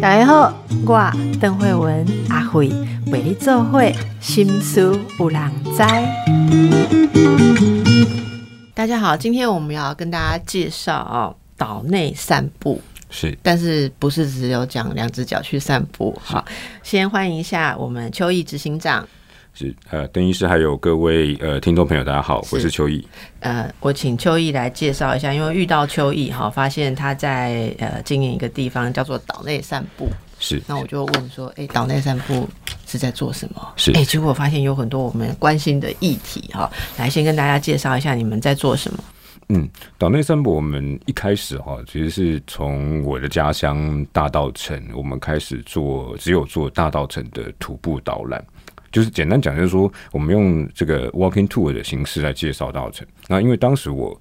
大家好，我邓慧文阿慧为你做会心思有人知。大家好，今天我们要跟大家介绍哦，岛内散步。是，但是不是只有讲两只脚去散步？好，先欢迎一下我们秋意执行长。是，呃，邓医师还有各位呃听众朋友，大家好，我是邱毅。呃，我请邱毅来介绍一下，因为遇到邱毅哈，发现他在呃经营一个地方叫做岛内散步。是，那我就问说，哎，岛内散步是在做什么？是，哎，结果发现有很多我们关心的议题哈，来先跟大家介绍一下你们在做什么。嗯，岛内散步，我们一开始哈，其实是从我的家乡大道城，我们开始做，只有做大道城的徒步导览，就是简单讲，就是说我们用这个 walking tour 的形式来介绍大道城。那因为当时我，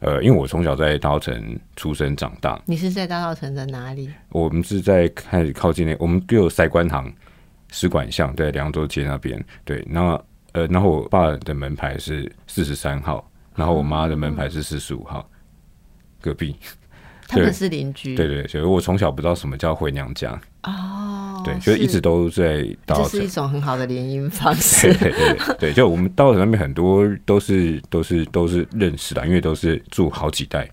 呃，因为我从小在大道城出生长大，你是在大道城的哪里？我们是在开始靠近那，我们就有塞关行使馆巷，在凉州街那边。对，那呃，然后我爸的门牌是四十三号。然后我妈的门牌是四十五号，隔壁，他们是邻居。对对，所以我从小不知道什么叫回娘家哦，对，就一直都在。这是一种很好的联姻方 式。对对对，就我们稻城那边很多都是都是都是认识的，因为都是住好几代，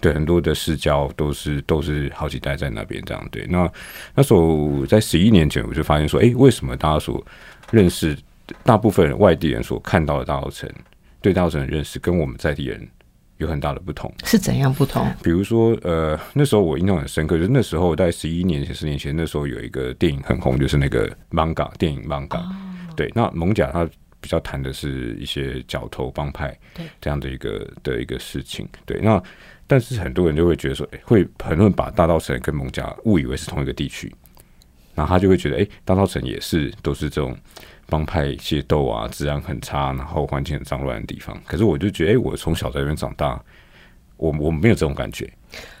对，很多的世交都是都是好几代在那边这样。对，那那时候在十一年前，我就发现说，哎，为什么大家所认识大部分外地人所看到的大稻城？对稻城的认识跟我们在地人有很大的不同，是怎样不同？比如说，呃，那时候我印象很深刻，就是那时候在十一年前、十年前，那时候有一个电影很红，就是那个 manga 电影 manga。对，那蒙甲他比较谈的是一些角头帮派这样的一个的一个事情。对，那但是很多人就会觉得说，会很多人把大稻城跟蒙甲误以为是同一个地区，然后他就会觉得，哎，大稻城也是都是这种。帮派械斗啊，治安很差，然后环境很脏乱的地方。可是我就觉得，哎，我从小在那边长大，我我没有这种感觉。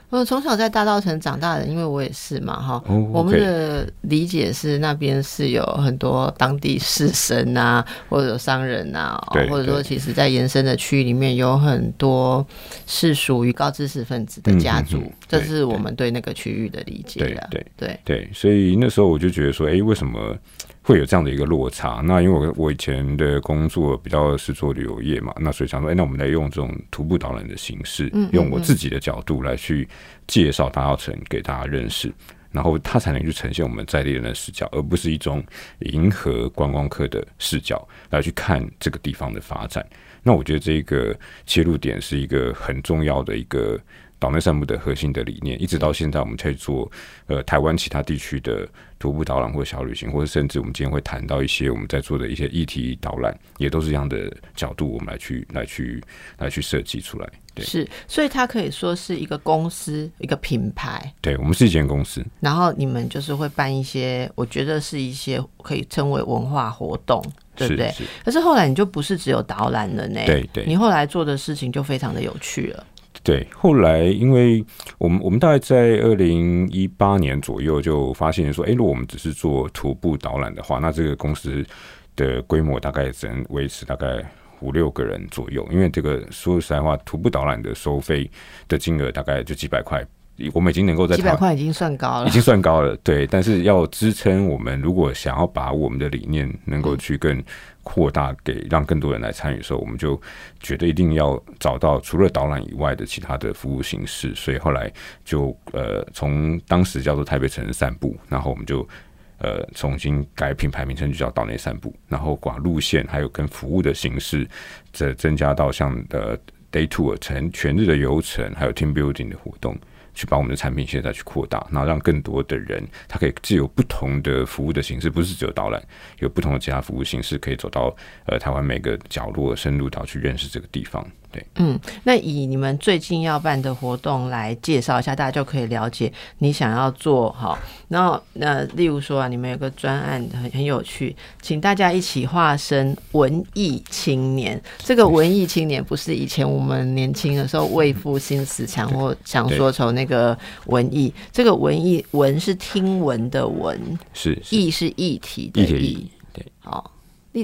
我从小在大稻城长大的，因为我也是嘛，哈。我们的理解是那边是有很多当地士绅啊，或者商人啊，或者说其实在延伸的区域里面有很多是属于高知识分子的家族，这是我们对那个区域的理解。对对对对，所以那时候我就觉得说，哎，为什么？会有这样的一个落差，那因为我我以前的工作比较是做旅游业嘛，那所以想说，哎，那我们来用这种徒步导览的形式，用我自己的角度来去介绍大稻城给大家认识，然后他才能去呈现我们在地人的视角，而不是一种迎合观光客的视角来去看这个地方的发展。那我觉得这个切入点是一个很重要的一个。岛内散步的核心的理念，一直到现在，我们在做呃台湾其他地区的徒步导览或小旅行，或者甚至我们今天会谈到一些我们在做的一些议题导览，也都是这样的角度，我们来去来去来去设计出来。对，是，所以它可以说是一个公司，一个品牌。对，我们是一间公司。然后你们就是会办一些，我觉得是一些可以称为文化活动，对不对？可是后来你就不是只有导览了呢？对对，你后来做的事情就非常的有趣了。对，后来因为我们我们大概在二零一八年左右就发现说，哎，如果我们只是做徒步导览的话，那这个公司的规模大概只能维持大概五六个人左右。因为这个说实在话，徒步导览的收费的金额大概就几百块，我们已经能够在几百块已经算高了，已经算高了。对，但是要支撑我们，如果想要把我们的理念能够去更。扩大给让更多人来参与的时候，我们就觉得一定要找到除了导览以外的其他的服务形式，所以后来就呃从当时叫做台北城市散步，然后我们就呃重新改品牌名称，就叫岛内散步，然后把路线还有跟服务的形式这增加到像的 day tour 全全日的游程，还有 team building 的活动。去把我们的产品现在去扩大，然后让更多的人，他可以既有不同的服务的形式，不是只有导览，有不同的其他服务形式，可以走到呃台湾每个角落，深入到去认识这个地方。嗯，那以你们最近要办的活动来介绍一下，大家就可以了解你想要做好。然后那例如说啊，你们有个专案很很有趣，请大家一起化身文艺青年。这个文艺青年不是以前我们年轻的时候为赋新词强，或想说愁那个文艺，这个文艺文是听闻的文，是艺是议题的议，对，好。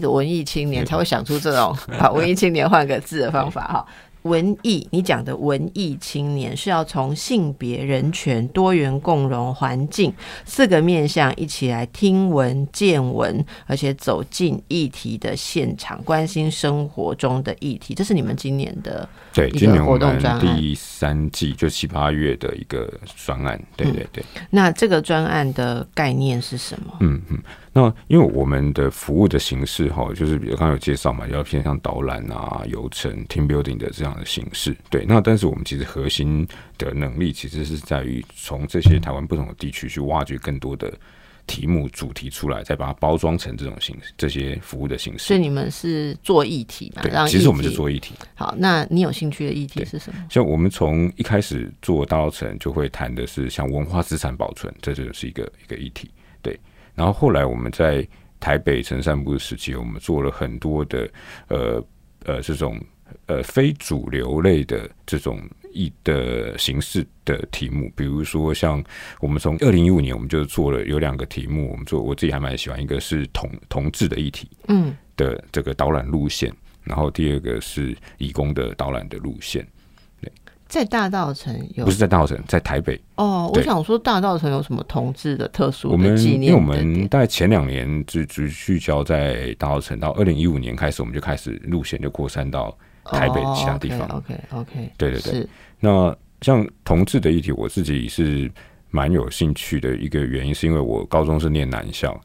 的文艺青年才会想出这种 把文艺青年换个字的方法哈。文艺，你讲的文艺青年是要从性别、人权、多元共融、环境四个面向一起来听闻、见闻，而且走进议题的现场，关心生活中的议题。这是你们今年的对，今年我活动专案们第三季就七八月的一个专案，对对对。那这个专案的概念是什么？嗯嗯，那因为我们的服务的形式哈，就是比如刚刚有介绍嘛，要偏向导览啊、游程、team building 的这样的形式。对，那但是我们其实核心的能力其实是在于从这些台湾不同的地区去挖掘更多的题目主题出来，再把它包装成这种形式，这些服务的形式。所以你们是做议题嘛？让对，其实我们是做议题。好。那你有兴趣的议题是什么？像我们从一开始做大稻城，就会谈的是像文化资产保存，这就是一个一个议题。对，然后后来我们在台北城散步的时期，我们做了很多的呃呃这种呃非主流类的这种议的形式的题目，比如说像我们从二零一五年我们就做了有两个题目，我们做我自己还蛮喜欢，一个是同同志的议题，嗯，的这个导览路线，然后第二个是义工的导览的路线。在大道城有不是在大稻城，在台北。哦。我想说，大道城有什么同志的特殊我们的纪因为我念的点？们大概前两年就只聚焦在大稻城，到二零一五年开始，我们就开始路线就扩散到台北其他地方。OK OK，对对对。那像同志的议题，我自己是蛮有兴趣的一个原因，是因为我高中是念男校，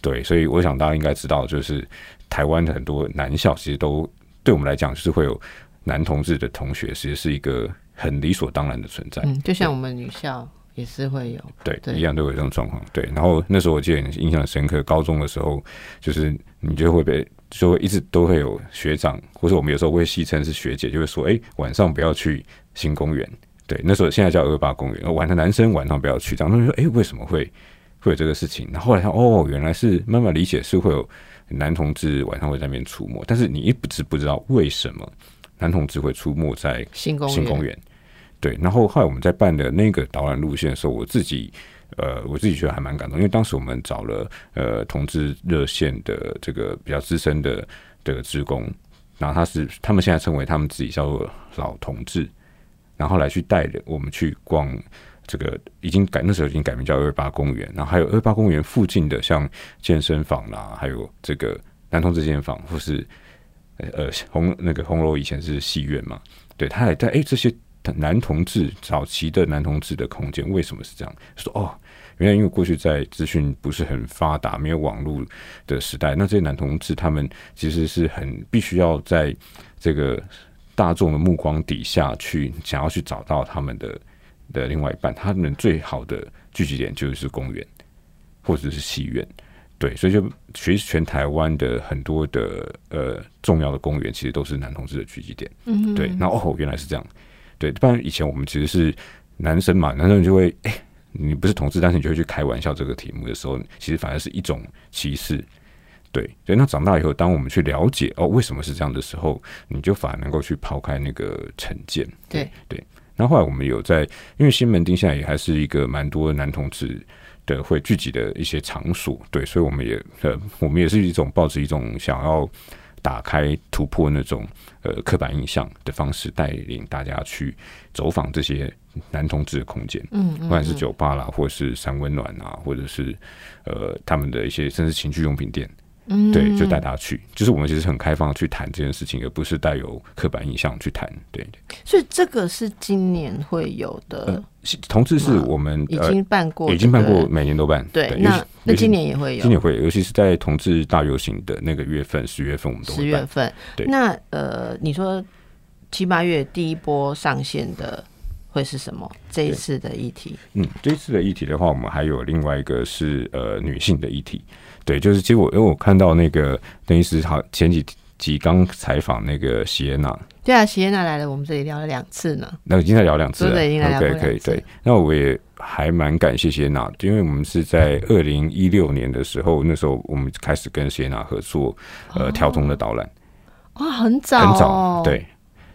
对，所以我想大家应该知道，就是台湾的很多男校其实都对我们来讲，就是会有男同志的同学，其实是一个很理所当然的存在。嗯，就像我们女校也是会有，对，对一样都有这种状况。对，然后那时候我记得印象很深刻，高中的时候，就是你就会被，就会一直都会有学长，或者我们有时候会戏称是学姐，就会说，哎、晚上不要去新公园。对，那时候现在叫二八公园，晚上男生晚上不要去。然后他们说，哎、为什么会会有这个事情？然后后来看，哦，原来是慢慢理解是会有男同志晚上会在那边出没，但是你一直不知道为什么男同志会出没在新公园。对，然后后来我们在办的那个导览路线的时候，我自己呃，我自己觉得还蛮感动，因为当时我们找了呃同志热线的这个比较资深的这个职工，然后他是他们现在称为他们自己叫做老同志，然后来去带着我们去逛这个已经改那时候已经改名叫二八公园，然后还有二八公园附近的像健身房啦，还有这个男同志健身房，或是呃呃红那个红楼以前是戏院嘛，对，他还在哎这些男同志早期的男同志的空间为什么是这样？说哦，原来因为过去在资讯不是很发达、没有网络的时代，那这些男同志他们其实是很必须要在这个大众的目光底下去想要去找到他们的的另外一半，他们最好的聚集点就是公园或者是戏院。对，所以就其实全台湾的很多的呃重要的公园，其实都是男同志的聚集点。嗯，对，然后哦，原来是这样。对，不然以前我们其实是男生嘛，男生就会，哎、你不是同志，但是你就会去开玩笑这个题目的时候，其实反而是一种歧视。对，所以，那长大以后，当我们去了解哦为什么是这样的时候，你就反而能够去抛开那个成见。对对，那后后来我们有在，因为西门町现在也还是一个蛮多男同志的会聚集的一些场所，对，所以我们也呃，我们也是一种抱着一种想要打开突破那种呃刻板印象的方式，带领大家去走访这些男同志的空间，嗯，不管是酒吧啦，或是三温暖啊，或者是呃他们的一些甚至情趣用品店，嗯，对，就带他去，就是我们其实很开放地去谈这件事情，而不是带有刻板印象去谈，对对。所以这个是今年会有的呃，同志是我们已呃经办过，已经办过，。每年都办。对，那那今年也会有，今年会，尤其是在同志大游行的那个月份，十月份我们都。十月份。对那呃，你说七八月第一波上线的会是什么？这一次的议题，嗯，这一次的议题的话，我们还有另外一个是呃女性的议题。对，就是其实我因为我看到那个邓医师好前几集刚采访那个席耶娜，对啊，席耶娜来了，我们这里聊了两次呢。那已经在聊两次了，对对已经在聊过 OK 可以对。那我也还蛮感谢谢娜，因为我们是在二零一六年的时候，那时候我们开始跟谢娜合作，呃，跳通的导览，哇，很早、很哦，早，，对，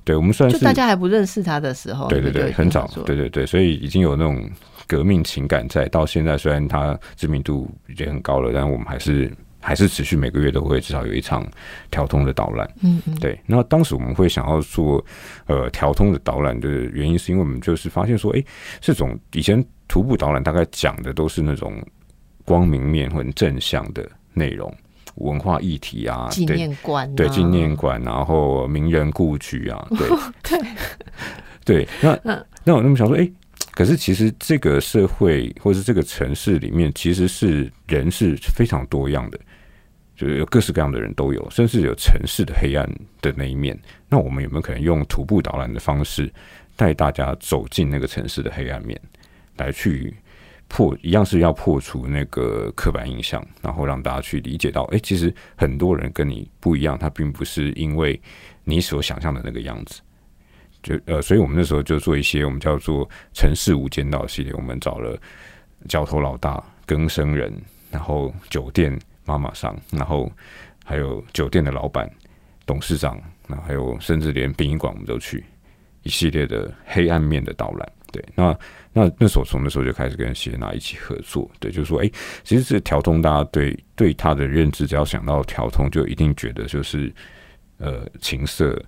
对，我们算就是大家还不认识他的时候，对对对，很早对对对，所以已经有那种革命情感在。到现在，虽然他知名度已经很高了，但我们还是还还是持续每个月都会至少有一场调通的导览。嗯嗯，对。那当时我们会想要做呃调通的导览的原因，是因为我们就是发现说，哎，这种以前徒步导览大概讲的都是那种光明面或者正向的内容。文化议题啊，纪念馆，对纪念馆，然后名人故居啊，对对 对。那那我那么想说，哎，可是其实这个社会或是这个城市里面，其实是人是非常多样的，就是有各式各样的人都有，甚至有城市的黑暗的那一面。那我们有没有可能用徒步导览的方式，带大家走进那个城市的黑暗面，来去？破一样是要破除那个刻板印象，然后让大家去理解到，哎，其实很多人跟你不一样，他并不是因为你所想象的那个样子。就呃，所以我们那时候就做一些我们叫做城市无间道系列，我们找了角头老大、更生人，然后酒店妈妈桑，然后还有酒店的老板、董事长，然后还有甚至连殡仪馆我们都去一系列的黑暗面的导览。对，那那那时候从那时候就开始跟谢娜一起合作，对，就是说，哎，其实这调通，大家对对他的认知，只要想到调通，就一定觉得就是呃情色，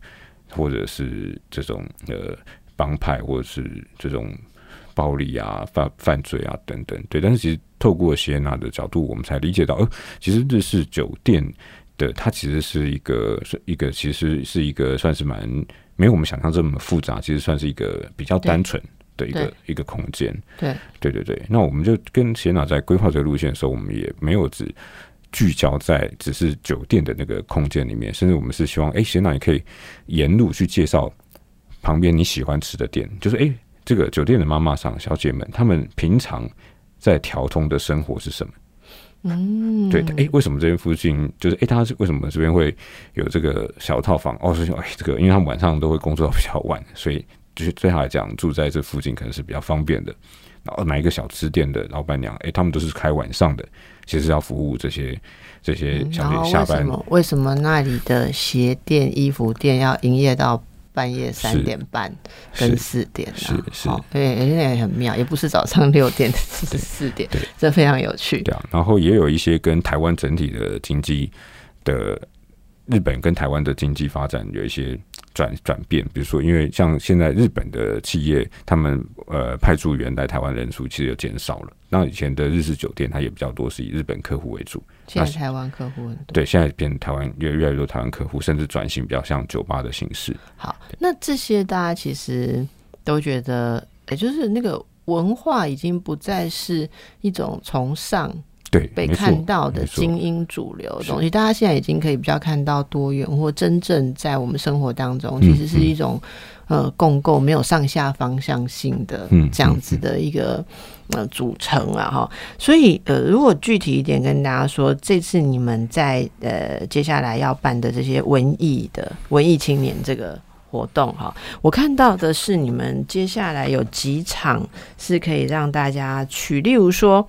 或者是这种呃帮派，或者是这种暴力啊、犯犯罪啊等等，对。但是其实透过谢娜的角度，我们才理解到，呃，其实日式酒店的它其实是一个是一个，其实是一个算是蛮没有我们想象这么复杂，其实算是一个比较单纯。的一个一个空间，对对对对，那我们就跟贤娜在规划这个路线的时候，我们也没有只聚焦在只是酒店的那个空间里面，甚至我们是希望，哎，贤娜也可以沿路去介绍旁边你喜欢吃的店，就是哎，这个酒店的妈妈桑小姐们，她们平常在调通的生活是什么？嗯，对，哎，为什么这边附近就是哎，他是为什么这边会有这个小套房？哦，是说哎，这个因为他们晚上都会工作到比较晚，所以。就是对他来讲，住在这附近可能是比较方便的。然后买一个小吃店的老板娘，哎，他们都是开晚上的，其实要服务这些这些小姐下班。为什么？为什么那里的鞋店、衣服店要营业到半夜三点半跟四点呢？是是，对，而且很妙，也不是早上六点 是四点，对，这非常有趣。对啊，然后也有一些跟台湾整体的经济的。日本跟台湾的经济发展有一些转转变，比如说，因为像现在日本的企业，他们呃派驻员来台湾人数其实有减少了。那以前的日式酒店，它也比较多是以日本客户为主。现在台湾客户很多。对，现在变台湾越越来越多台湾客户，甚至转型比较像酒吧的形式。好，那这些大家其实都觉得，也就是那个文化已经不再是一种从上。对，被看到的精英主流的东西，大家现在已经可以比较看到多元，或真正在我们生活当中，其实是一种呃共构，没有上下方向性的这样子的一个呃组成啊哈。所以呃，如果具体一点跟大家说，这次你们在呃接下来要办的这些文艺的文艺青年这个活动哈，我看到的是你们接下来有几场是可以让大家去，例如说。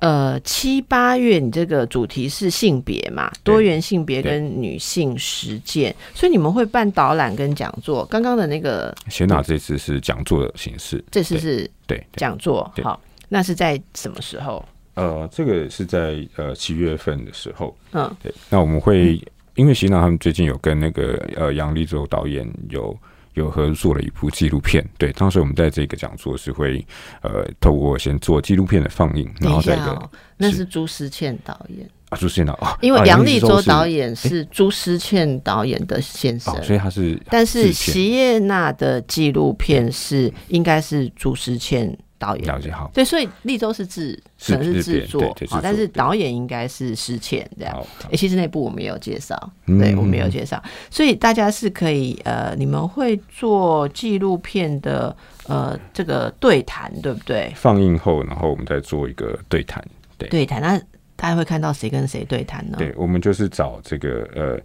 呃，七八月你这个主题是性别嘛，多元性别跟女性实践，所以你们会办导览跟讲座。刚刚的那个，谢娜这次是讲座的形式，这次是对讲座。好，那是在什么时候？呃，这个是在呃七月份的时候。嗯，对。那我们会因为谢娜他们最近有跟那个呃杨立洲导演有。有合作了一部纪录片，对，当时我们在这个讲座是会，呃，透过先做纪录片的放映，然后再一个，那是朱思倩导演。啊，朱思倩导演，因为杨立洲导演是朱思倩导演的先生，所以他是，但是席叶娜的纪录片是应该是朱思倩。导演了解好，对，所以立州是制，可能是制作，好，但是导演应该是施倩这样。哎，其实那部我们有介绍，对我们有介绍，所以大家是可以呃，你们会做纪录片的呃这个对谈，对不对？放映后，然后我们再做一个对谈，对对谈，那大家会看到谁跟谁对谈呢？对，我们就是找这个呃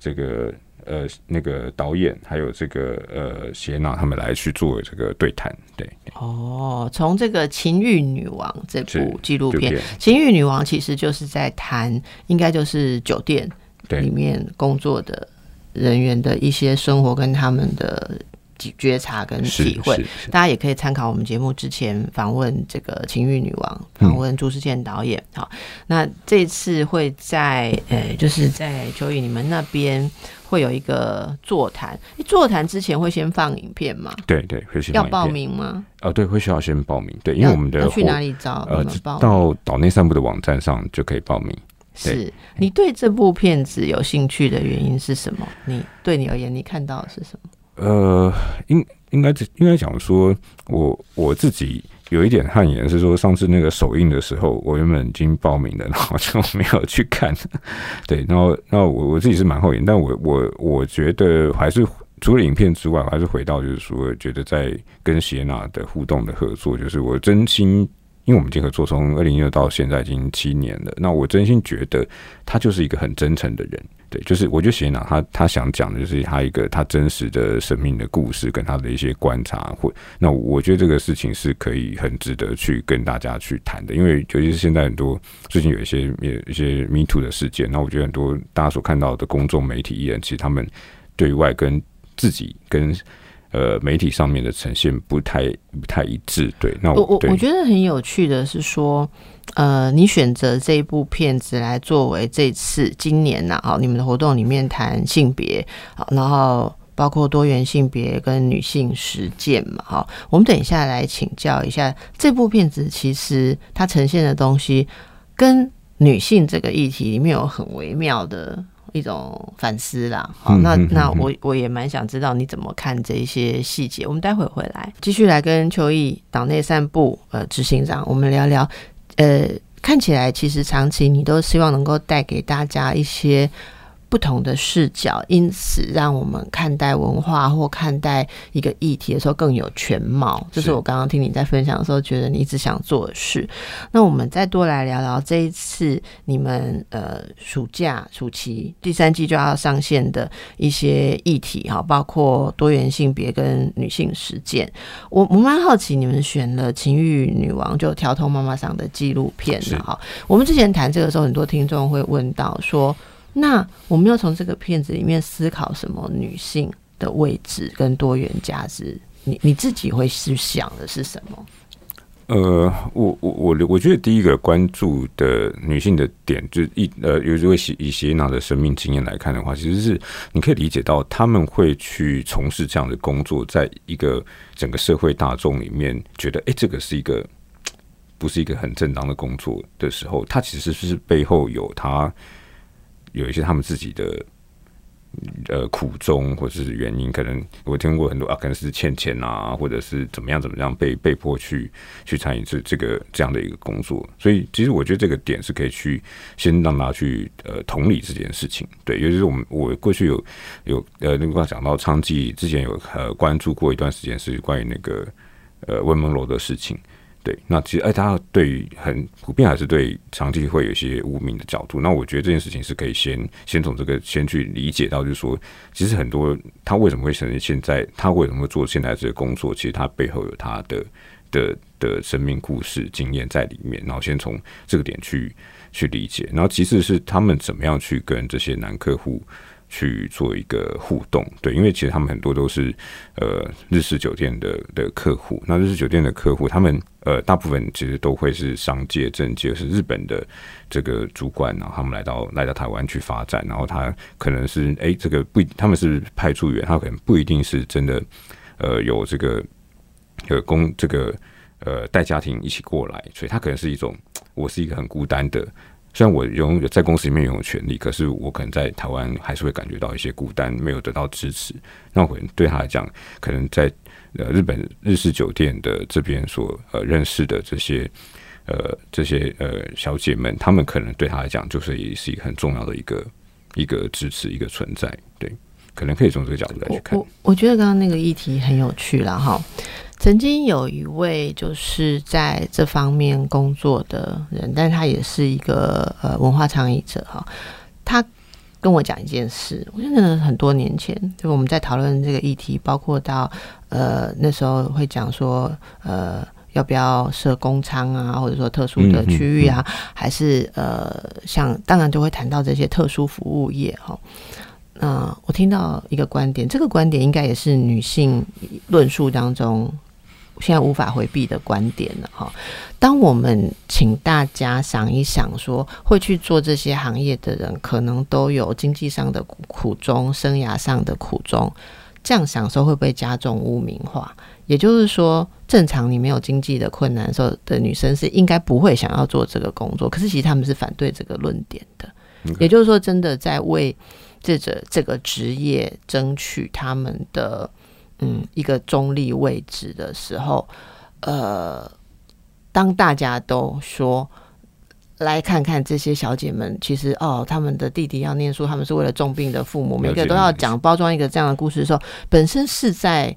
这个。呃，那个导演还有这个呃，谢娜他们来去做这个对谈，对。哦，从这个《情欲女王》这部纪录片，《情欲女王》其实就是在谈，应该就是酒店里面工作的人员的一些生活跟他们的觉察跟体会。大家也可以参考我们节目之前访问这个情欲女王，访问朱世健导演。好，那这次会在呃，就是在秋雨你们那边。会有一个座谈，座谈之前会先放影片吗？对对，会先要报名吗？哦，对，会需要先报名。对，因为我们的去哪里找？呃，到岛内散步的网站上就可以报名。是你对这部片子有兴趣的原因是什么？你对你而言，你看到的是什么？呃，应应该应该讲说，我我自己。有一点汗颜是说，上次那个首映的时候，我原本已经报名了，然后就没有去看。对，然后，然后我我自己是蛮后悔，但我我我觉得还是除了影片之外，我还是回到就是说，觉得在跟谢娜的互动的合作，就是我真心，因为我们这个合作从二零一六到现在已经七年了，那我真心觉得他就是一个很真诚的人。对，就是我觉得谢娜他他想讲的就是他一个他真实的生命的故事，跟他的一些观察，或那我觉得这个事情是可以很值得去跟大家去谈的，因为尤其是现在很多最近有一些一些 Me Too 的事件，那我觉得很多大家所看到的公众媒体艺人，其实他们对外跟自己跟呃媒体上面的呈现不太不太一致。对，那我我我觉得很有趣的是说。呃，你选择这一部片子来作为这次今年呐，好，你们的活动里面谈性别，好，然后包括多元性别跟女性实践嘛，好，我们等一下来请教一下这部片子，其实它呈现的东西跟女性这个议题里面有很微妙的一种反思啦，好，那那我我也蛮想知道你怎么看这一些细节，我们待会回来继续来跟邱毅党内散步呃执行长，我们聊聊。呃，看起来其实长期你都希望能够带给大家一些。不同的视角，因此让我们看待文化或看待一个议题的时候更有全貌。这是我刚刚听你在分享的时候，觉得你一直想做的事。那我们再多来聊聊这一次你们呃暑假暑期第三季就要上线的一些议题哈，包括多元性别跟女性实践。我我蛮好奇，你们选了《情欲女王》就调通妈妈上的纪录片的哈。我们之前谈这个时候，很多听众会问到说。那我们要从这个片子里面思考什么女性的位置跟多元价值？你你自己会去想的是什么？呃，我我我我觉得第一个关注的女性的点，就是一呃，有如果以以谢娜的生命经验来看的话，其实是你可以理解到他们会去从事这样的工作，在一个整个社会大众里面，觉得哎，这个是一个不是一个很正当的工作的时候，它其实是背后有它。有一些他们自己的呃苦衷或者是原因，可能我听过很多啊，可能是欠钱啊，或者是怎么样怎么样被被迫去去参与这这个这样的一个工作。所以其实我觉得这个点是可以去先让他去呃同理这件事情。对，尤其是我们我过去有有呃那个讲到昌记之前有呃关注过一段时间是关于那个呃温梦楼的事情。对，那其实哎，大家对于很普遍还是对长期会有一些污名的角度。那我觉得这件事情是可以先先从这个先去理解到，就是说，其实很多他为什么会成为现在，他为什么会做现在这个工作，其实他背后有他的的的生命故事经验在里面。然后先从这个点去去理解，然后其次是他们怎么样去跟这些男客户。去做一个互动，对，因为其实他们很多都是呃日式酒店的的客户，那日式酒店的客户，他们呃大部分其实都会是商界、政界，是日本的这个主管，然后他们来到来到台湾去发展，然后他可能是哎这个不，他们是派驻员，他可能不一定是真的呃有这个呃公这个呃带家庭一起过来，所以他可能是一种我是一个很孤单的。虽然我拥有在公司里面拥有权利，可是我可能在台湾还是会感觉到一些孤单，没有得到支持。那我可能对他来讲，可能在呃日本日式酒店的这边所呃认识的这些呃这些呃小姐们，她们可能对他来讲，就是也是一个很重要的一个一个支持一个存在。对，可能可以从这个角度来去看。我我觉得刚刚那个议题很有趣了哈。曾经有一位就是在这方面工作的人，但他也是一个呃文化倡议者哈。他跟我讲一件事，我觉得很多年前，就我们在讨论这个议题，包括到呃那时候会讲说呃要不要设工仓啊，或者说特殊的区域啊，还是呃像当然就会谈到这些特殊服务业哈。嗯，我听到一个观点，这个观点应该也是女性论述当中现在无法回避的观点了哈。当我们请大家想一想，说会去做这些行业的人，可能都有经济上的苦衷、生涯上的苦衷，这样想说会不会加重污名化？也就是说，正常你没有经济的困难的时候的女生是应该不会想要做这个工作，可是其实他们是反对这个论点的。也就是说，真的在为这这这个职业争取他们的嗯一个中立位置的时候，呃。当大家都说来看看这些小姐们，其实哦，他们的弟弟要念书，他们是为了重病的父母，每个都要讲包装一个这样的故事的时候，本身是在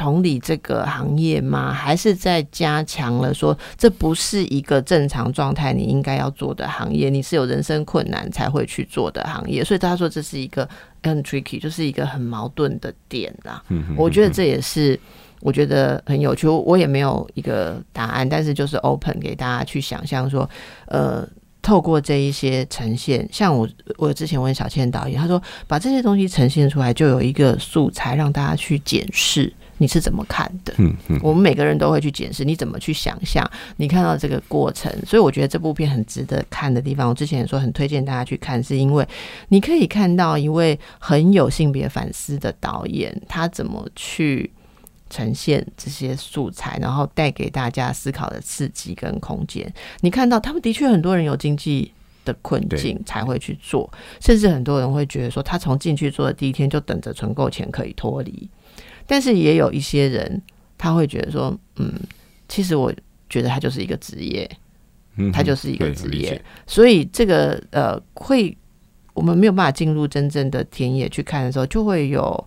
同理这个行业吗？还是在加强了说这不是一个正常状态你应该要做的行业？你是有人生困难才会去做的行业，所以他说这是一个很 tricky，就是一个很矛盾的点啦。我觉得这也是。我觉得很有趣，我也没有一个答案，但是就是 open 给大家去想象说，呃，透过这一些呈现，像我我之前问小倩导演，他说把这些东西呈现出来，就有一个素材让大家去检视你是怎么看的。嗯嗯，我们每个人都会去检视你怎么去想象你看到这个过程，所以我觉得这部片很值得看的地方，我之前也说很推荐大家去看，是因为你可以看到一位很有性别反思的导演，他怎么去。呈现这些素材，然后带给大家思考的刺激跟空间。你看到他们的确很多人有经济的困境才会去做，甚至很多人会觉得说，他从进去做的第一天就等着存够钱可以脱离。但是也有一些人他会觉得说，嗯，其实我觉得他就是一个职业，嗯，他就是一个职业。所以这个呃，会我们没有办法进入真正的田野去看的时候，就会有。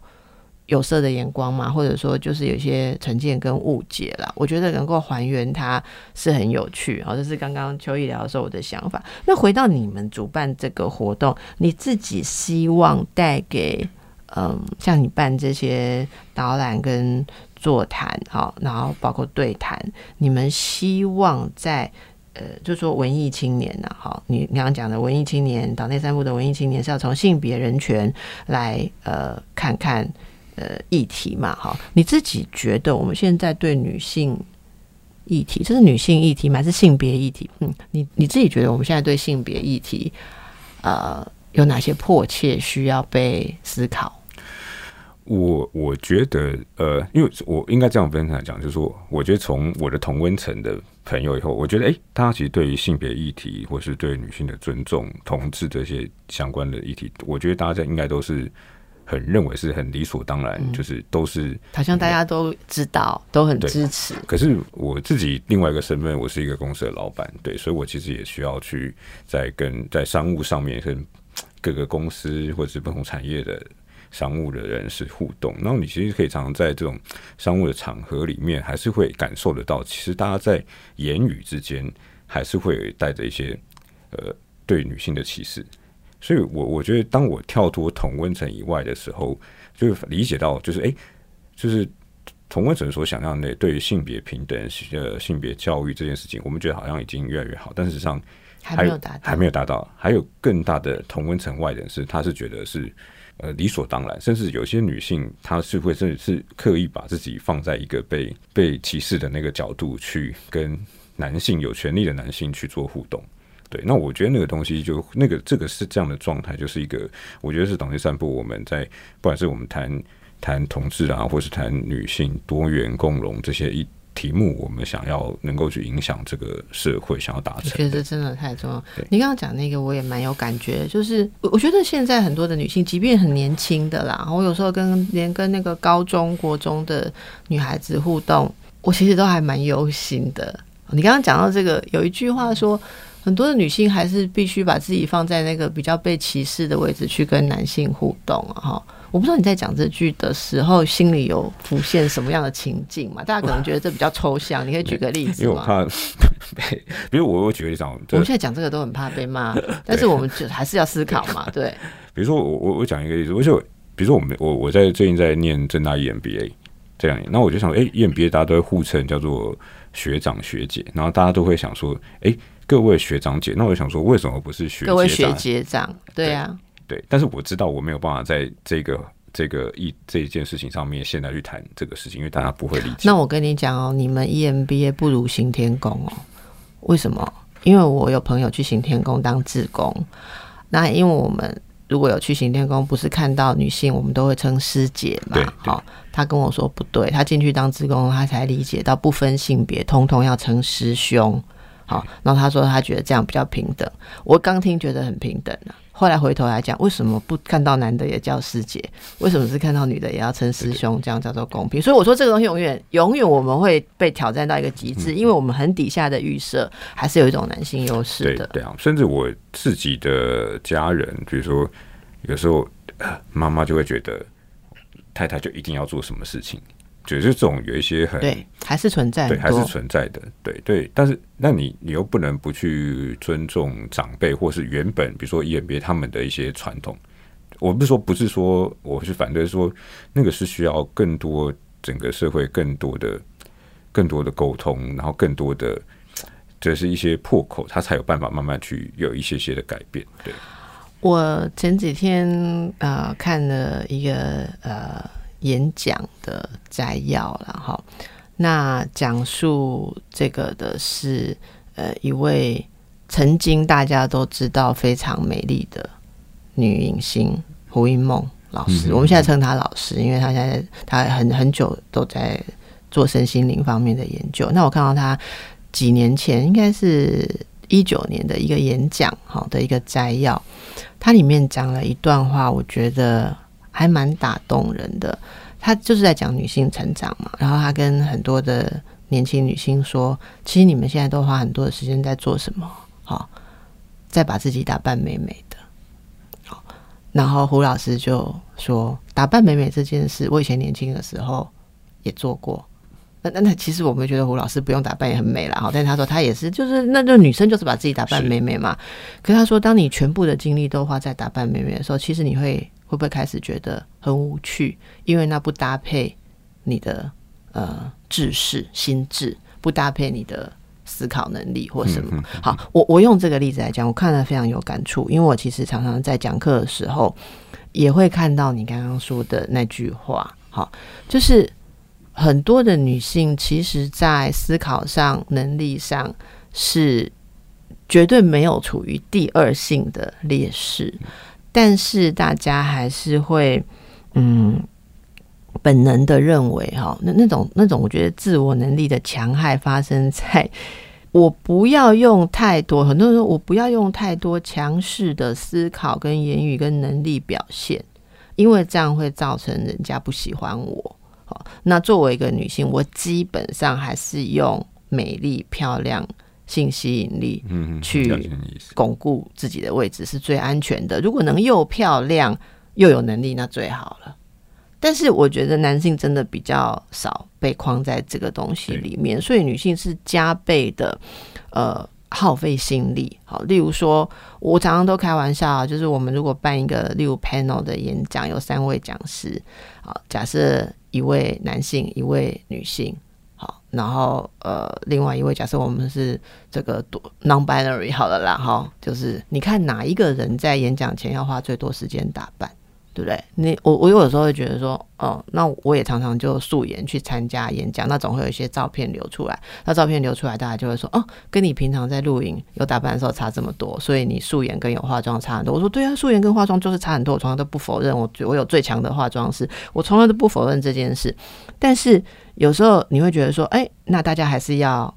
有色的眼光嘛，或者说就是有些成见跟误解啦。我觉得能够还原它是很有趣啊。这是刚刚秋意聊的时候我的想法。那回到你们主办这个活动，你自己希望带给嗯，像你办这些导览跟座谈，好，然后包括对谈，你们希望在呃，就说文艺青年呢，好，你刚刚讲的文艺青年，岛内三部的文艺青年是要从性别人权来呃看看。呃，议题嘛，好，你自己觉得我们现在对女性议题，这是女性议题吗？还是性别议题？嗯，你你自己觉得我们现在对性别议题，呃，有哪些迫切需要被思考？我我觉得，呃，因为我应该这样分享讲，就是说，我觉得从我的同温层的朋友以后，我觉得，哎，大家其实对于性别议题，或是对女性的尊重、同志这些相关的议题，我觉得大家应该都是。很认为是很理所当然，就是都是好像大家都知道，都很支持。可是我自己另外一个身份，我是一个公司的老板，对，所以我其实也需要去在跟在商务上面跟各个公司或者是不同产业的商务的人士互动。然后你其实可以常常在这种商务的场合里面，还是会感受得到，其实大家在言语之间还是会带着一些呃对女性的歧视。所以，我我觉得，当我跳脱同温层以外的时候，就理解到，就是哎，就是同温层所想象的对于性别平等、呃性别教育这件事情，我们觉得好像已经越来越好，但事实上还没有达到，还没有达到。还有更大的同温层外人士，他是觉得是呃理所当然，甚至有些女性，她是会甚至是刻意把自己放在一个被被歧视的那个角度去跟男性有权利的男性去做互动。对，那我觉得那个东西就那个这个是这样的状态，就是一个我觉得是党内散布。我们在不管是我们谈谈同志啊，或是谈女性多元共荣这些一题目，我们想要能够去影响这个社会，想要达成，我觉得真的太重要。你刚刚讲那个，我也蛮有感觉，就是我觉得现在很多的女性，即便很年轻的啦，我有时候跟连跟那个高中国中的女孩子互动，我其实都还蛮忧心的。你刚刚讲到这个，有一句话说。很多的女性还是必须把自己放在那个比较被歧视的位置去跟男性互动啊！哈，我不知道你在讲这句的时候心里有浮现什么样的情境嘛？大家可能觉得这比较抽象，你可以举个例子因为我怕被，比如我我举个例子，我们现在讲这个都很怕被骂，但是我们就还是要思考嘛。对，比如说我我我讲一个例子，我就比如说我们我我在最近在念正大 EMBA 这样，那我就想，哎，EMBA 大家都会互称叫做学长学姐，然后大家都会想说，哎。各位学长姐，那我想说，为什么不是学各位学姐长？对呀，对，但是我知道我没有办法在这个这个一这一件事情上面现在去谈这个事情，因为大家不会理解。那我跟你讲哦，你们 EMBA 不如行天宫哦，为什么？因为我有朋友去行天宫当志工，那因为我们如果有去行天宫，不是看到女性，我们都会称师姐嘛。好，他跟我说不对，他进去当志工，他才理解到不分性别，通通要称师兄。好，然后他说他觉得这样比较平等。我刚听觉得很平等呢，后来回头来讲，为什么不看到男的也叫师姐？为什么是看到女的也要称师兄？这样叫做公平？所以我说这个东西永远永远我们会被挑战到一个极致，因为我们很底下的预设还是有一种男性优势的。对啊，甚至我自己的家人，比如说有时候妈妈就会觉得太太就一定要做什么事情。就是这种有一些很对，还是存在，对，还是存在的，对对。但是，那你你又不能不去尊重长辈，或是原本比如说 EMBA 他们的一些传统。我不是说不是说我是反对，说那个是需要更多整个社会更多的更多的沟通，然后更多的这是一些破口，他才有办法慢慢去有一些些的改变。对，我前几天啊看了一个呃。演讲的摘要了哈，那讲述这个的是呃一位曾经大家都知道非常美丽的女影星胡因梦老师，我们现在称她老师，因为她现在她很很久都在做身心灵方面的研究。那我看到她几年前应该是一九年的一个演讲，好的一个摘要，它里面讲了一段话，我觉得。还蛮打动人的，他就是在讲女性成长嘛。然后他跟很多的年轻女性说：“其实你们现在都花很多的时间在做什么？好，在把自己打扮美美的。”好，然后胡老师就说：“打扮美美这件事，我以前年轻的时候也做过。那那那，其实我们觉得胡老师不用打扮也很美了。好，但是他说他也是，就是那就女生就是把自己打扮美美嘛。可是他说，当你全部的精力都花在打扮美美的时候，其实你会。”会不会开始觉得很无趣？因为那不搭配你的呃智识心智，不搭配你的思考能力或什么。好，我我用这个例子来讲，我看了非常有感触，因为我其实常常在讲课的时候也会看到你刚刚说的那句话。好，就是很多的女性其实，在思考上、能力上是绝对没有处于第二性的劣势。但是大家还是会，嗯，本能的认为哈，那那种那种，我觉得自我能力的强害发生在我不要用太多，很多人说我不要用太多强势的思考跟言语跟能力表现，因为这样会造成人家不喜欢我。好，那作为一个女性，我基本上还是用美丽漂亮。性吸引力，嗯，去巩固自己的位置是最安全的。如果能又漂亮又有能力，那最好了。但是我觉得男性真的比较少被框在这个东西里面，所以女性是加倍的呃耗费心力。好，例如说，我常常都开玩笑啊，就是我们如果办一个例如 panel 的演讲，有三位讲师，好，假设一位男性，一位女性。然后，呃，另外一位假设我们是这个多 non-binary 好了啦，哈，就是你看哪一个人在演讲前要花最多时间打扮，对不对？你我我有时候会觉得说，哦，那我也常常就素颜去参加演讲，那总会有一些照片流出来，那照片流出来，大家就会说，哦，跟你平常在录影有打扮的时候差这么多，所以你素颜跟有化妆差很多。我说对啊，素颜跟化妆就是差很多，我从来都不否认，我我有最强的化妆师，我从来都不否认这件事，但是。有时候你会觉得说，哎，那大家还是要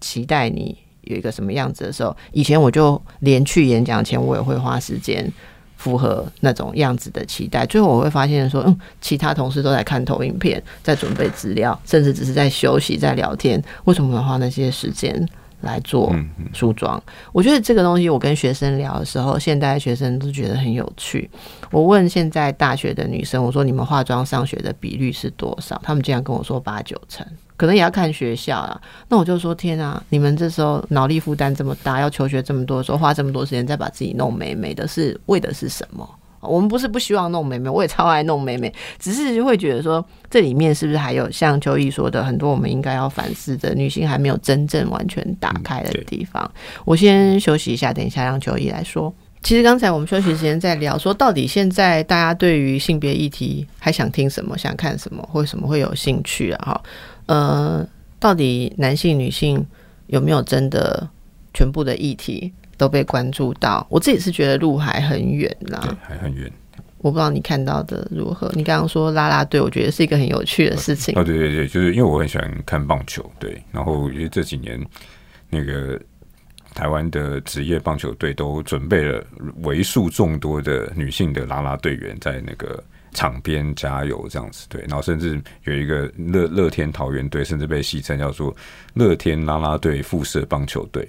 期待你有一个什么样子的时候。以前我就连去演讲前，我也会花时间符合那种样子的期待。最后我会发现说，嗯，其他同事都在看投影片，在准备资料，甚至只是在休息、在聊天。为什么要花那些时间？来做梳妆，我觉得这个东西，我跟学生聊的时候，现代学生都觉得很有趣。我问现在大学的女生，我说你们化妆上学的比率是多少？他们竟然跟我说八九成，可能也要看学校啊。那我就说天啊，你们这时候脑力负担这么大，要求学这么多，说花这么多时间再把自己弄美美的是为的是什么？我们不是不希望弄美美，我也超爱弄美美，只是会觉得说这里面是不是还有像秋意说的很多我们应该要反思的女性还没有真正完全打开的地方。我先休息一下，等一下让秋意来说。其实刚才我们休息时间在聊，说到底现在大家对于性别议题还想听什么，想看什么，或什么会有兴趣啊？哈，呃，到底男性、女性有没有真的全部的议题都被关注到？我自己是觉得路还很远啦，还很远。我不知道你看到的如何。你刚刚说拉拉队，我觉得是一个很有趣的事情。哦，对对对，就是因为我很喜欢看棒球，对，然后因为这几年那个。台湾的职业棒球队都准备了为数众多的女性的啦啦队员在那个场边加油，这样子对，然后甚至有一个乐乐天桃园队，甚至被戏称叫做乐天啦啦队附设棒球队，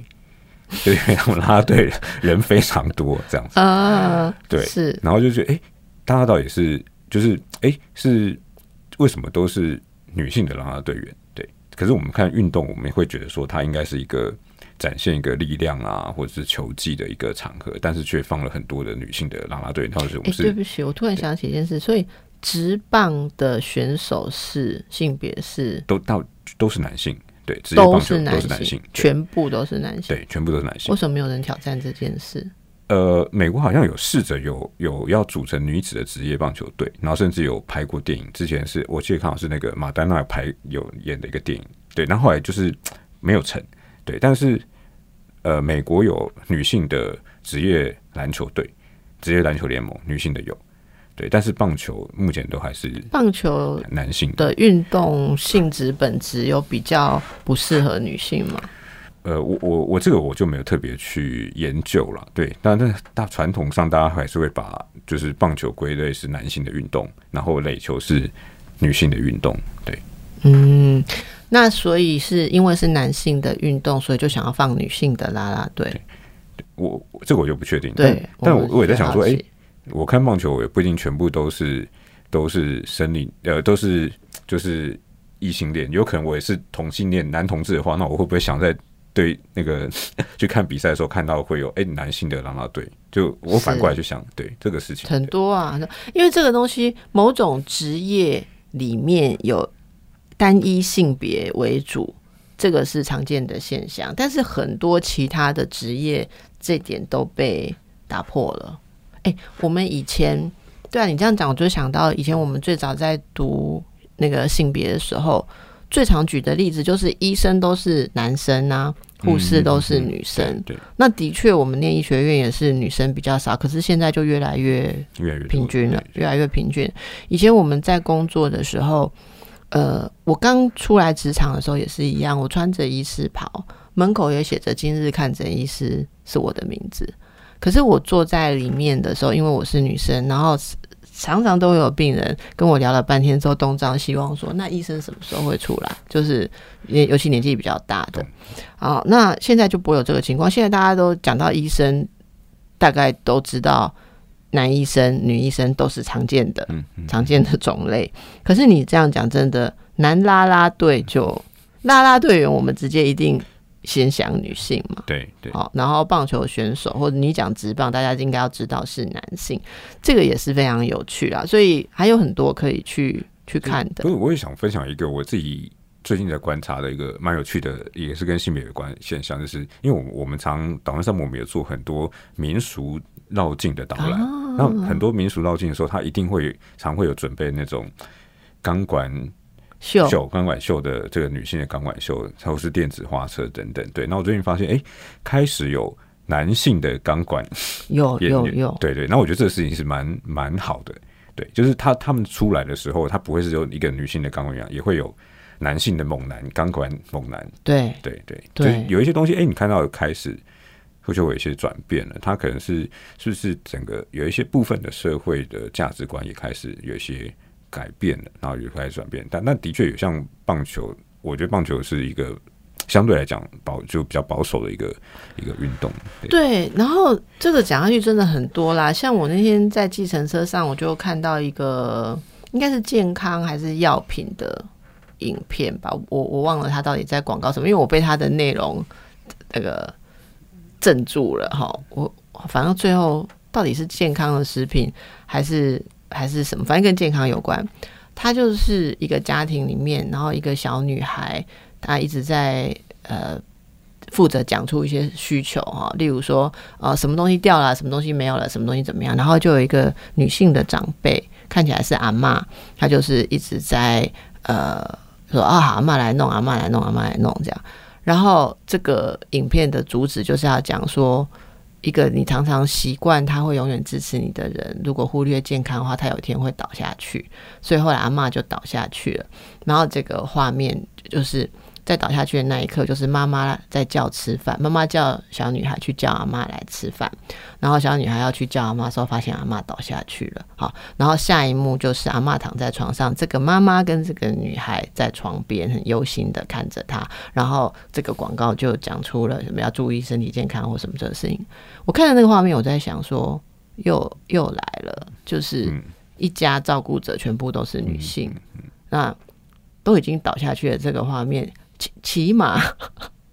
因为他们啦啦队人非常多，这样子啊，对，是，然后就觉得哎，大家到底是就是哎是为什么都是女性的拉拉队员？对，可是我们看运动，我们会觉得说它应该是一个。展现一个力量啊，或者是球技的一个场合，但是却放了很多的女性的拉拉队。当时我是对不起，我突然想起一件事，所以直棒的选手是性别是都到都是男性，对，都是男性，全部都是男性，对，全部都是男性。为什么没有人挑战这件事？呃，美国好像有试着有有要组成女子的职业棒球队，然后甚至有拍过电影。之前是我记得看好是那个马丹娜拍有演的一个电影，对，然后后来就是没有成。对，但是，呃，美国有女性的职业篮球队，职业篮球联盟，女性的有，对，但是棒球目前都还是棒球男性的运动性质本质有比较不适合女性吗？呃，我我我这个我就没有特别去研究了，对，但是大传统上大家还是会把就是棒球归类是男性的运动，然后垒球是女性的运动，对，嗯。那所以是因为是男性的运动，所以就想要放女性的啦啦队。我这个我就不确定。对，但我我也在想说，哎，我看棒球也不一定全部都是都是生理，呃，都是就是异性恋，有可能我也是同性恋男同志的话，那我会不会想在对那个 去看比赛的时候看到会有哎男性的啦啦队？就我反过来去想，对这个事情很多啊，因为这个东西某种职业里面有。单一性别为主，这个是常见的现象。但是很多其他的职业，这点都被打破了。哎，我们以前对啊，你这样讲，我就想到以前我们最早在读那个性别的时候，最常举的例子就是医生都是男生啊，护士都是女生。对，那的确我们念医学院也是女生比较少，可是现在就越来越越来越平均了，越来越平均。以前我们在工作的时候。呃，我刚出来职场的时候也是一样，我穿着医师袍，门口也写着“今日看诊医师”是我的名字。可是我坐在里面的时候，因为我是女生，然后常常都有病人跟我聊了半天之后，东张西望说：“那医生什么时候会出来？”就是尤其年纪比较大的。好，那现在就不会有这个情况。现在大家都讲到医生，大概都知道。男医生、女医生都是常见的、常见的种类。可是你这样讲，真的男拉拉队就拉拉队员，我们直接一定先想女性嘛？对对。好，然后棒球选手或者你讲直棒，大家应该要知道是男性，这个也是非常有趣啦。所以还有很多可以去去看的。不是，我也想分享一个我自己最近在观察的一个蛮有趣的，也是跟性别有关现象，就是因为我我们常导论上我们有做很多民俗。绕境的导览，那很多民俗绕境的时候，他一定会常会有准备那种钢管秀、钢管秀的这个女性的钢管秀，或是电子花车等等。对，那我最近发现，哎，开始有男性的钢管，有有有，对对。那我觉得这个事情是蛮蛮好的，对，就是他他们出来的时候，他不会是有一个女性的钢管一样，也会有男性的猛男钢管猛男，对对对，就有一些东西，哎，你看到开始。或就有一些转变了，他可能是是不是整个有一些部分的社会的价值观也开始有一些改变了，然后就开始转变。但那的确有像棒球，我觉得棒球是一个相对来讲保就比较保守的一个一个运动。对，然后这个讲下去真的很多啦。像我那天在计程车上，我就看到一个应该是健康还是药品的影片吧，我我忘了他到底在广告什么，因为我被他的内容那个。镇住了哈，我反正最后到底是健康的食品还是还是什么，反正跟健康有关。她就是一个家庭里面，然后一个小女孩，她一直在呃负责讲出一些需求哈，例如说呃什么东西掉了，什么东西没有了，什么东西怎么样，然后就有一个女性的长辈，看起来是阿嬷，她就是一直在呃说啊阿嬷来弄，阿嬷来弄，阿嬷来弄这样。然后这个影片的主旨就是要讲说，一个你常常习惯他会永远支持你的人，如果忽略健康的话，他有一天会倒下去。所以后来阿嬷就倒下去了。然后这个画面就是。在倒下去的那一刻，就是妈妈在叫吃饭，妈妈叫小女孩去叫阿妈来吃饭，然后小女孩要去叫阿妈时候，发现阿妈倒下去了。好，然后下一幕就是阿妈躺在床上，这个妈妈跟这个女孩在床边很忧心的看着她，然后这个广告就讲出了什么要注意身体健康或什么这个事情。我看到那个画面，我在想说，又又来了，就是一家照顾者全部都是女性，那都已经倒下去了，这个画面。起起码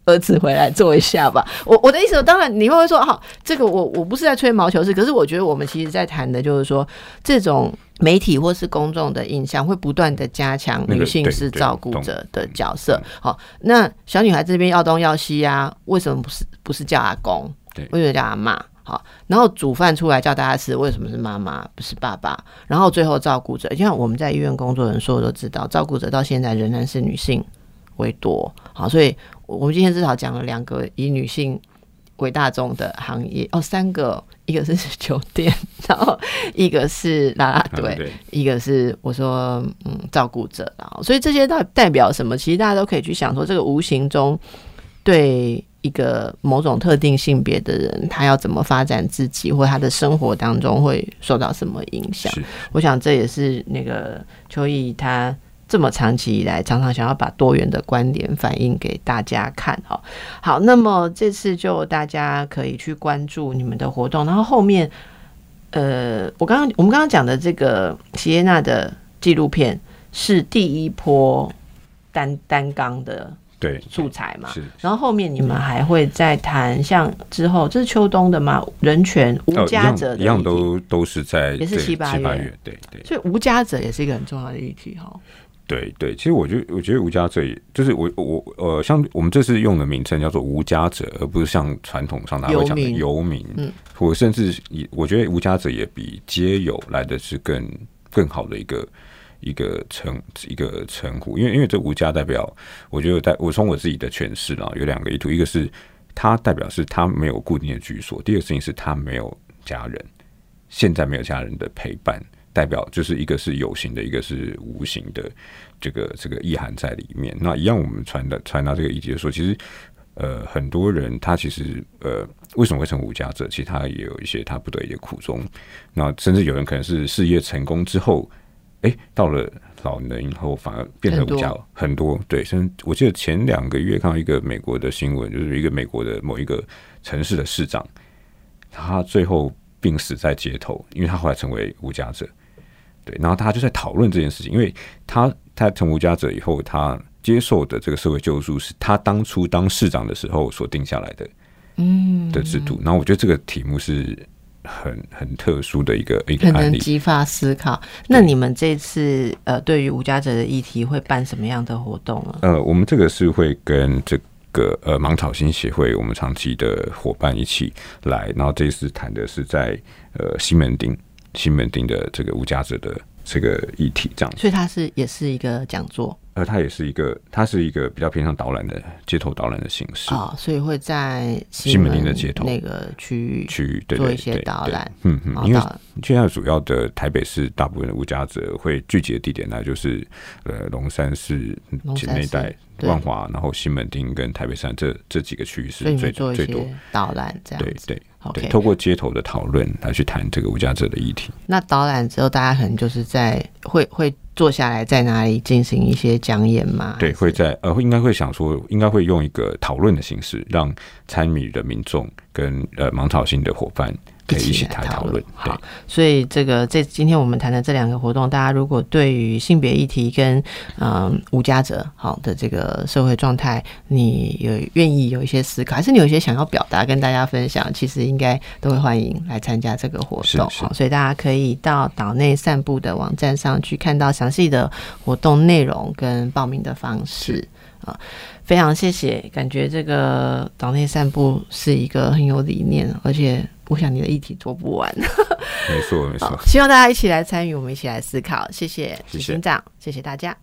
儿子回来坐一下吧。我我的意思，当然你会说，好，这个我我不是在吹毛求疵，可是我觉得我们其实在谈的就是说，这种媒体或是公众的印象会不断的加强女性是照顾者的角色。好，那小女孩这边要东要西啊，为什么不是不是叫阿公？对，为什么叫阿妈？好，然后煮饭出来叫大家吃，为什么是妈妈不是爸爸？然后最后照顾者，就像我们在医院工作的人说的都知道，照顾者到现在仍然是女性。为多好，所以我们今天至少讲了两个以女性为大众的行业哦，三个，一个是 酒店，然后一个是啦啦队，一个是我说嗯照顾者，然后所以这些代代表什么？其实大家都可以去想说，这个无形中对一个某种特定性别的人，他要怎么发展自己，或他的生活当中会受到什么影响？我想这也是那个秋意他。这么长期以来，常常想要把多元的观点反映给大家看哈。好，那么这次就大家可以去关注你们的活动，然后后面，呃，我刚刚我们刚刚讲的这个席耶娜的纪录片是第一波单单纲的对素材嘛？是。然后后面你们还会再谈像之后这是秋冬的嘛？人权无家者一样都都是在也是七八月对对，所以无家者也是一个很重要的议题哈。对对，其实我觉得，我觉得无家者，就是我我呃，像我们这次用的名称叫做无家者，而不是像传统上大家会讲的游民。嗯，我甚至也我觉得无家者也比街友来的是更更好的一个一个称一个称呼，因为因为这无家代表，我觉得代我从我自己的诠释啦，有两个意图，一个是他代表是他没有固定的居所，第二个事情是他没有家人，现在没有家人的陪伴。代表就是一个是有形的，一个是无形的，这个这个意涵在里面。那一样，我们传达传达这个意见说，其实呃，很多人他其实呃，为什么会成无家者？其实他也有一些他不得已的苦衷。那甚至有人可能是事业成功之后，哎，到了老年以后反而变得无家。很多对，甚至我记得前两个月看到一个美国的新闻，就是一个美国的某一个城市的市长，他最后病死在街头，因为他后来成为无家者。对，然后大家就在讨论这件事情，因为他他成无家者以后，他接受的这个社会救助是他当初当市长的时候所定下来的，嗯，的制度。然后我觉得这个题目是很很特殊的一个一个案例，激发思考。那你们这次呃，对于无家者的议题会办什么样的活动啊？呃，我们这个是会跟这个呃芒草心协会，我们长期的伙伴一起来，然后这次谈的是在呃西门町。西门町的这个无价者的这个议题，这样，所以它是也是一个讲座，呃，它也是一个，它是一个比较偏向导览的街头导览的形式。啊，所以会在西门町的街头。那个区域区域做一些导览，嗯嗯，因为现在主要的台北市大部分的无家者会聚集的地点呢，就是呃龙山寺前那带。万华，然后西门町跟台北山这这几个区域是最最多。导览这样对对对，透过街头的讨论来去谈这个无家者的议题。那导览之后，大家可能就是在会会坐下来在哪里进行一些讲演吗？对，会在呃，应该会想说，应该会用一个讨论的形式，让参与的民众跟呃芒草心的伙伴。可以一起来讨论，好，所以这个这今天我们谈的这两个活动，大家如果对于性别议题跟嗯无家者好的这个社会状态，你有愿意有一些思考，还是你有一些想要表达跟大家分享，其实应该都会欢迎来参加这个活动，好，所以大家可以到岛内散步的网站上去看到详细的活动内容跟报名的方式。啊。非常谢谢，感觉这个岛内散步是一个很有理念，而且我想你的议题做不完。没错，没错。希望大家一起来参与，我们一起来思考。谢谢谢谢长，谢谢大家。